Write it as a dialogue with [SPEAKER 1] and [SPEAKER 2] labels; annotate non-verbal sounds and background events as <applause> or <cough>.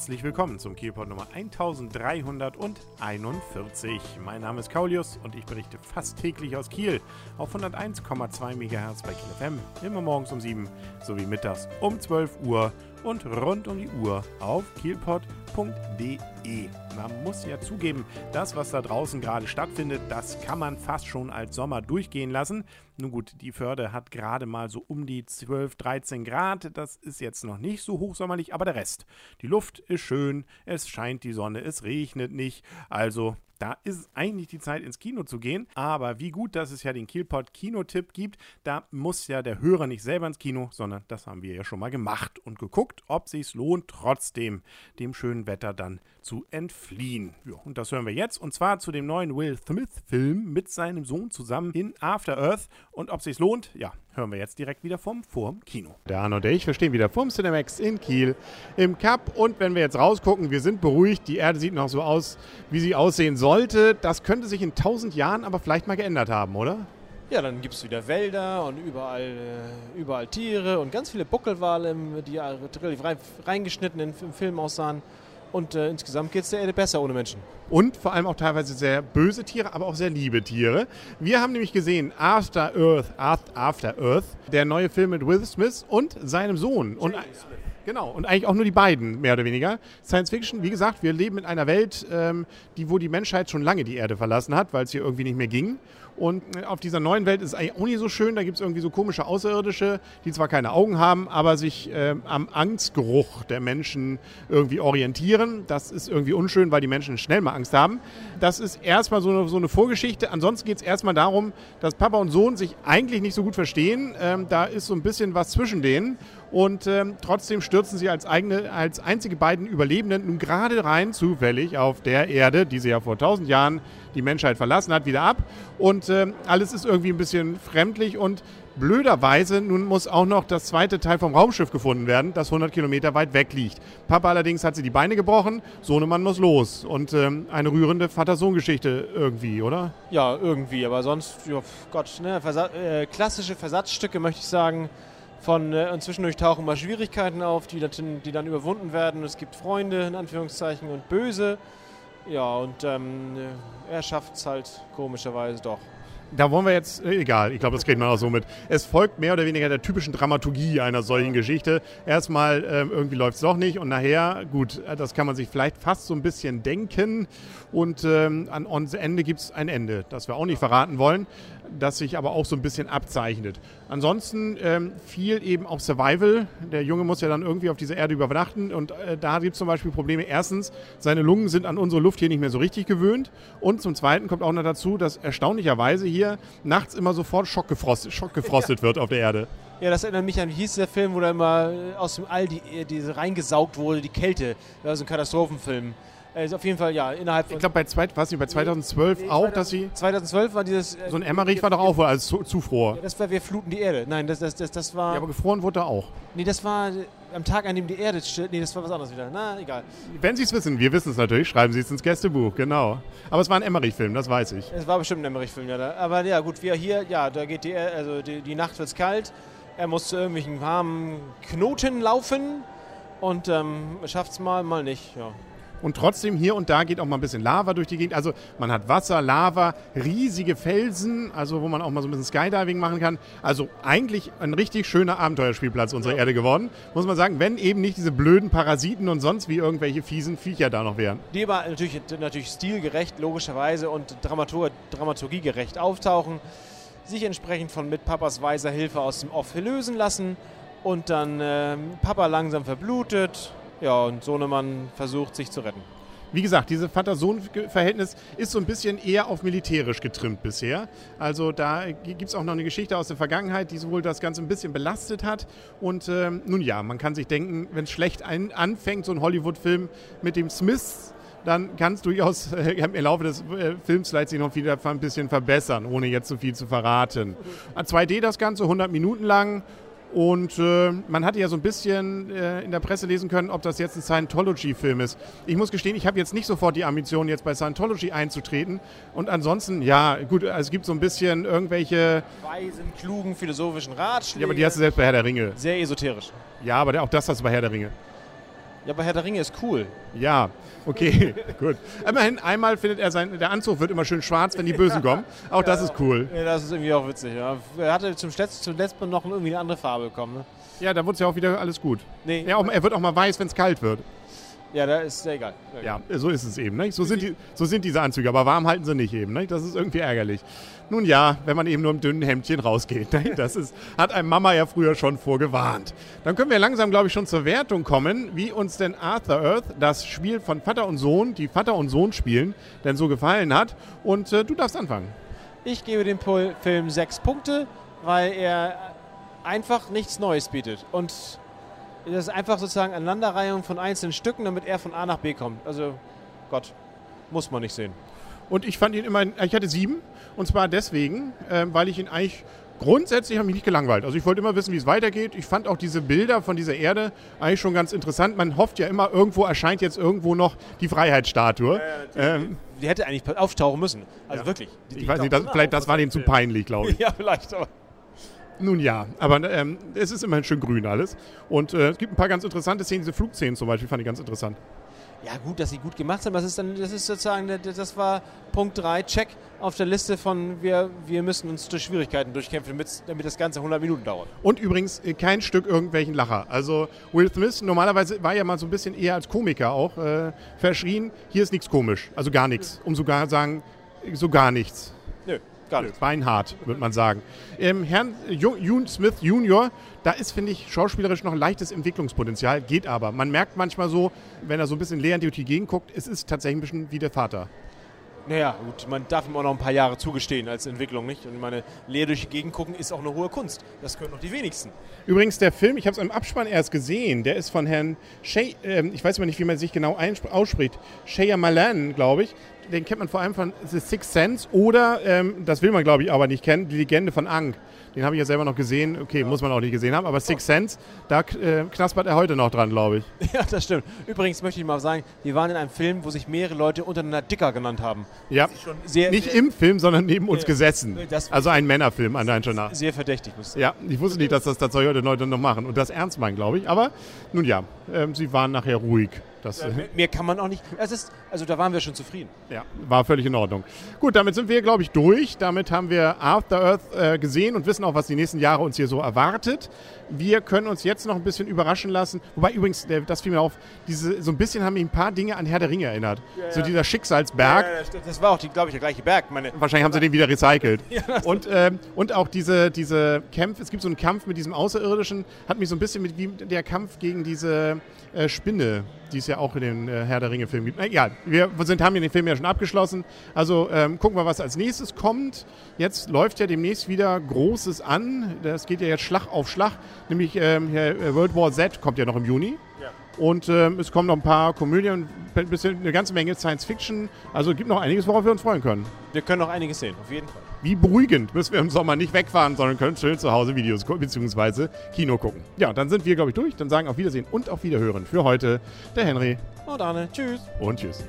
[SPEAKER 1] Herzlich willkommen zum Kielpot Nummer 1341. Mein Name ist Kaulius und ich berichte fast täglich aus Kiel auf 101,2 MHz bei Kiel FM, immer morgens um 7 sowie mittags um 12 Uhr und rund um die Uhr auf kielpot.de. Man muss ja zugeben, das, was da draußen gerade stattfindet, das kann man fast schon als Sommer durchgehen lassen. Nun gut, die Förde hat gerade mal so um die 12, 13 Grad. Das ist jetzt noch nicht so hochsommerlich, aber der Rest. Die Luft ist schön, es scheint die Sonne, es regnet nicht. Also da ist eigentlich die Zeit ins Kino zu gehen. Aber wie gut, dass es ja den Kielpot Kinotipp gibt, da muss ja der Hörer nicht selber ins Kino, sondern das haben wir ja schon mal gemacht und geguckt, ob sich lohnt, trotzdem dem schönen Wetter dann zu entfliehen. Ja, und das hören wir jetzt und zwar zu dem neuen Will Smith-Film mit seinem Sohn zusammen in After Earth. Und ob sich's lohnt, ja, hören wir jetzt direkt wieder vom vorm Kino. Der Arno und ich, wir stehen wieder vorm Cinemax in Kiel im Cup und wenn wir jetzt rausgucken, wir sind beruhigt, die Erde sieht noch so aus, wie sie aussehen sollte. Das könnte sich in tausend Jahren aber vielleicht mal geändert haben, oder?
[SPEAKER 2] Ja, dann gibt es wieder Wälder und überall, äh, überall Tiere und ganz viele Buckelwale, die relativ reingeschnitten im Film aussahen. Und äh, insgesamt geht es der Erde besser ohne Menschen.
[SPEAKER 1] Und vor allem auch teilweise sehr böse Tiere, aber auch sehr liebe Tiere. Wir haben nämlich gesehen After Earth, After Earth, der neue Film mit Will Smith und seinem Sohn. Und, Genau, und eigentlich auch nur die beiden, mehr oder weniger. Science Fiction, wie gesagt, wir leben in einer Welt, ähm, die, wo die Menschheit schon lange die Erde verlassen hat, weil es hier irgendwie nicht mehr ging. Und äh, auf dieser neuen Welt ist es eigentlich auch nicht so schön. Da gibt es irgendwie so komische Außerirdische, die zwar keine Augen haben, aber sich äh, am Angstgeruch der Menschen irgendwie orientieren. Das ist irgendwie unschön, weil die Menschen schnell mal Angst haben. Das ist erstmal so eine, so eine Vorgeschichte. Ansonsten geht es erstmal darum, dass Papa und Sohn sich eigentlich nicht so gut verstehen. Ähm, da ist so ein bisschen was zwischen denen. Und ähm, trotzdem stürzen sie als, eigene, als einzige beiden Überlebenden nun gerade rein, zufällig, auf der Erde, die sie ja vor tausend Jahren die Menschheit verlassen hat, wieder ab. Und ähm, alles ist irgendwie ein bisschen fremdlich und blöderweise, nun muss auch noch das zweite Teil vom Raumschiff gefunden werden, das 100 Kilometer weit weg liegt. Papa allerdings hat sie die Beine gebrochen, Sohnemann muss los. Und ähm, eine rührende Vater-Sohn-Geschichte irgendwie, oder?
[SPEAKER 2] Ja, irgendwie, aber sonst, ja, Gott, ne, Versa äh, klassische Versatzstücke möchte ich sagen von äh, und zwischendurch tauchen mal Schwierigkeiten auf, die, die dann überwunden werden. Es gibt Freunde, in Anführungszeichen, und Böse. Ja, und ähm, er schafft es halt komischerweise doch.
[SPEAKER 1] Da wollen wir jetzt, äh, egal, ich glaube, das kriegt man auch so mit. Es folgt mehr oder weniger der typischen Dramaturgie einer solchen Geschichte. Erstmal ähm, irgendwie läuft es doch nicht und nachher, gut, äh, das kann man sich vielleicht fast so ein bisschen denken. Und ähm, an, an Ende gibt es ein Ende, das wir auch nicht verraten wollen das sich aber auch so ein bisschen abzeichnet. Ansonsten ähm, viel eben auch Survival. Der Junge muss ja dann irgendwie auf dieser Erde übernachten und äh, da gibt es zum Beispiel Probleme. Erstens, seine Lungen sind an unsere Luft hier nicht mehr so richtig gewöhnt und zum Zweiten kommt auch noch dazu, dass erstaunlicherweise hier nachts immer sofort schockgefrostet, schockgefrostet ja. wird auf der Erde.
[SPEAKER 2] Ja, das erinnert mich an, wie hieß der Film, wo da immer aus dem All die, die reingesaugt wurde, die Kälte. Das ist ein Katastrophenfilm. Also auf jeden Fall, ja, innerhalb
[SPEAKER 1] von. Ich glaube, bei, zwei, was nicht, bei 2012 nee, auch, 2000, dass sie.
[SPEAKER 2] 2012 war dieses.
[SPEAKER 1] Äh, so ein Emmerich war doch auch als Zufrohr.
[SPEAKER 2] Ja, das war, wir fluten die Erde. Nein, das, das, das, das war.
[SPEAKER 1] Ja, aber gefroren wurde er auch.
[SPEAKER 2] Nee, das war am Tag, an dem die Erde steht. Nee, das war was anderes wieder. Na, egal.
[SPEAKER 1] Wenn Sie es wissen, wir wissen es natürlich, schreiben Sie es ins Gästebuch, genau. Aber es war ein Emmerich-Film, das weiß ich.
[SPEAKER 2] Es war bestimmt ein Emmerich-Film, ja. Da. Aber ja, gut, wir hier, ja, da geht die, also die, die Nacht wird kalt. Er muss zu irgendwelchen warmen Knoten laufen und ähm, schafft es mal, mal nicht, ja.
[SPEAKER 1] Und trotzdem hier und da geht auch mal ein bisschen Lava durch die Gegend. Also man hat Wasser, Lava, riesige Felsen, also wo man auch mal so ein bisschen Skydiving machen kann. Also eigentlich ein richtig schöner Abenteuerspielplatz unserer ja. Erde geworden, muss man sagen, wenn eben nicht diese blöden Parasiten und sonst wie irgendwelche fiesen Viecher da noch wären.
[SPEAKER 2] Die aber natürlich, natürlich stilgerecht, logischerweise und Dramatur dramaturgiegerecht auftauchen, sich entsprechend von mit Papas weiser Hilfe aus dem Off lösen lassen und dann äh, Papa langsam verblutet, ja, und Sohnemann versucht, sich zu retten.
[SPEAKER 1] Wie gesagt, dieses Vater-Sohn-Verhältnis ist so ein bisschen eher auf militärisch getrimmt bisher. Also da gibt es auch noch eine Geschichte aus der Vergangenheit, die wohl das Ganze ein bisschen belastet hat. Und ähm, nun ja, man kann sich denken, wenn es schlecht ein, anfängt, so ein Hollywood-Film mit dem Smith, dann kann es durchaus äh, im Laufe des äh, Films vielleicht sich noch wieder ein bisschen verbessern, ohne jetzt so viel zu verraten. 2D das Ganze, 100 Minuten lang und äh, man hatte ja so ein bisschen äh, in der Presse lesen können, ob das jetzt ein Scientology-Film ist. Ich muss gestehen, ich habe jetzt nicht sofort die Ambition, jetzt bei Scientology einzutreten. Und ansonsten, ja, gut, also es gibt so ein bisschen irgendwelche.
[SPEAKER 2] Weisen, klugen, philosophischen Ratschläge.
[SPEAKER 1] Ja, aber die hast du selbst bei Herr der Ringe.
[SPEAKER 2] Sehr esoterisch.
[SPEAKER 1] Ja, aber auch das hast du bei Herr der Ringe.
[SPEAKER 2] Ja, aber Herr der Ringe ist cool.
[SPEAKER 1] Ja, okay, <laughs> gut. Immerhin, einmal findet er sein, der Anzug wird immer schön schwarz, wenn die Bösen kommen. Auch das ist cool.
[SPEAKER 2] Ja, das ist irgendwie auch witzig. Ja. Er hatte zum letzten, zum letzten Mal noch irgendwie eine andere Farbe bekommen. Ne?
[SPEAKER 1] Ja, da wird es ja auch wieder alles gut.
[SPEAKER 2] Nee.
[SPEAKER 1] Ja, auch, er wird auch mal weiß, wenn es kalt wird.
[SPEAKER 2] Ja, da ist ja egal.
[SPEAKER 1] Ja, so ist es eben. Ne? So, sind die, so sind diese Anzüge, aber warm halten sie nicht eben. Ne? Das ist irgendwie ärgerlich. Nun ja, wenn man eben nur im dünnen Hemdchen rausgeht. Ne? <laughs> Das ist, hat einem Mama ja früher schon vorgewarnt. Dann können wir langsam, glaube ich, schon zur Wertung kommen, wie uns denn Arthur Earth, das Spiel von Vater und Sohn, die Vater und Sohn spielen, denn so gefallen hat. Und äh, du darfst anfangen.
[SPEAKER 2] Ich gebe dem Film sechs Punkte, weil er einfach nichts Neues bietet. Und das ist einfach sozusagen Aneinanderreihung von einzelnen Stücken, damit er von A nach B kommt. Also, Gott, muss man nicht sehen.
[SPEAKER 1] Und ich fand ihn immer, ich hatte sieben. Und zwar deswegen, ähm, weil ich ihn eigentlich grundsätzlich habe mich nicht gelangweilt. Also ich wollte immer wissen, wie es weitergeht. Ich fand auch diese Bilder von dieser Erde eigentlich schon ganz interessant. Man hofft ja immer, irgendwo erscheint jetzt irgendwo noch die Freiheitsstatue. ähm,
[SPEAKER 2] Die hätte eigentlich auftauchen müssen. Also
[SPEAKER 1] Ja.
[SPEAKER 2] wirklich. Die-
[SPEAKER 1] ich weiß
[SPEAKER 2] die
[SPEAKER 1] nicht, das, vielleicht das war denen zu peinlich, glaube ich. <laughs>
[SPEAKER 2] Ja, vielleicht, aber.
[SPEAKER 1] Nun ja, aber ähm, es ist immerhin schön grün alles. Und äh, es gibt ein paar ganz interessante Szenen, diese Flugszenen zum Beispiel fand ich ganz interessant.
[SPEAKER 2] Ja, gut, dass sie gut gemacht haben. Das ist, dann, das ist sozusagen, das war Punkt 3, Check auf der Liste von wir, wir müssen uns durch Schwierigkeiten durchkämpfen, damit, damit das Ganze 100 Minuten dauert.
[SPEAKER 1] Und übrigens äh, kein Stück irgendwelchen Lacher. Also Will Smith normalerweise war ja mal so ein bisschen eher als Komiker auch äh, verschrien. Hier ist nichts komisch, also gar nichts. Um sogar sagen, so gar nichts.
[SPEAKER 2] Nö, gar nicht.
[SPEAKER 1] Beinhart, würde man sagen. Ähm, Herrn Ju- June Smith Jr., da ist, finde ich, schauspielerisch noch ein leichtes Entwicklungspotenzial, geht aber. Man merkt manchmal so, wenn er so ein bisschen lehrend durch die Gegend guckt, es ist tatsächlich ein bisschen wie der Vater.
[SPEAKER 2] Naja, gut, man darf ihm auch noch ein paar Jahre zugestehen als Entwicklung, nicht? Und ich meine, leer durch die Gegend gucken ist auch eine hohe Kunst. Das können noch die wenigsten.
[SPEAKER 1] Übrigens, der Film, ich habe es im Abspann erst gesehen, der ist von Herrn Shay, ähm, ich weiß immer nicht, wie man sich genau ausspricht, Shyamalan, glaube ich. Den kennt man vor allem von The Sixth Sense oder, ähm, das will man glaube ich aber nicht kennen, die Legende von Ankh. Den habe ich ja selber noch gesehen. Okay, muss man auch nicht gesehen haben, aber Sixth Sense, da äh, knaspert er heute noch dran, glaube ich. <laughs>
[SPEAKER 2] Ja, das stimmt. Übrigens möchte ich mal sagen, wir waren in einem Film, wo sich mehrere Leute untereinander Dicker genannt haben.
[SPEAKER 1] Ja,
[SPEAKER 2] sehr,
[SPEAKER 1] nicht
[SPEAKER 2] sehr,
[SPEAKER 1] im Film, sondern neben uns
[SPEAKER 2] Ja,
[SPEAKER 1] gesessen. Also ein Männerfilm, anscheinend schon nach.
[SPEAKER 2] sehr verdächtig, muss ich sagen.
[SPEAKER 1] Ja, ich wusste nicht, dass das tatsächlich heute Leute noch machen und das ernst meinen, glaube ich. Aber nun ja, ähm, sie waren nachher ruhig. Das, äh,
[SPEAKER 2] Mehr- kann man auch nicht. Es ist, also da waren wir schon zufrieden.
[SPEAKER 1] Ja, war völlig in Ordnung. Gut, damit sind wir, glaube ich, durch. Damit haben wir After Earth äh, gesehen und wissen auch, was die nächsten Jahre uns hier so erwartet. Wir können uns jetzt noch ein bisschen überraschen lassen. Wobei übrigens, das fiel mir auf, diese, so ein bisschen haben mich ein paar Dinge an Herr der Ringe erinnert. So dieser Schicksalsberg.
[SPEAKER 2] Ja, das, war auch, glaube ich, der gleiche Berg. Meine,
[SPEAKER 1] Wahrscheinlich haben sie den wieder recycelt. <laughs> und, ähm, und auch diese, diese Kämpfe, es gibt so einen Kampf mit diesem Außerirdischen, hat mich so ein bisschen mit wie der Kampf gegen diese äh, Spinne, die es ja auch in den äh, Herr der Ringe-Filmen gibt. Na, egal, wir sind, haben ja den Film ja schon abgeschlossen. Also ähm, gucken wir, was als nächstes kommt. Jetzt läuft ja demnächst wieder Großes an. Das geht ja jetzt Schlag auf Schlag. Nämlich ähm, äh, World War Z kommt ja noch im Juni. Und ähm, es kommen noch ein paar Komödien, ein bisschen, eine ganze Menge Science Fiction. Also es gibt noch einiges, worauf wir uns freuen können.
[SPEAKER 2] wir können noch einiges sehen, auf jeden Fall.
[SPEAKER 1] Wie beruhigend müssen wir im Sommer nicht wegfahren, sondern können schön zu Hause Videos bzw. Kino gucken. Ja, dann sind wir, glaube ich, durch. Dann sagen auf Wiedersehen und auf Wiederhören für heute der Henry
[SPEAKER 2] Und Arne, tschüss.
[SPEAKER 1] und tschüss.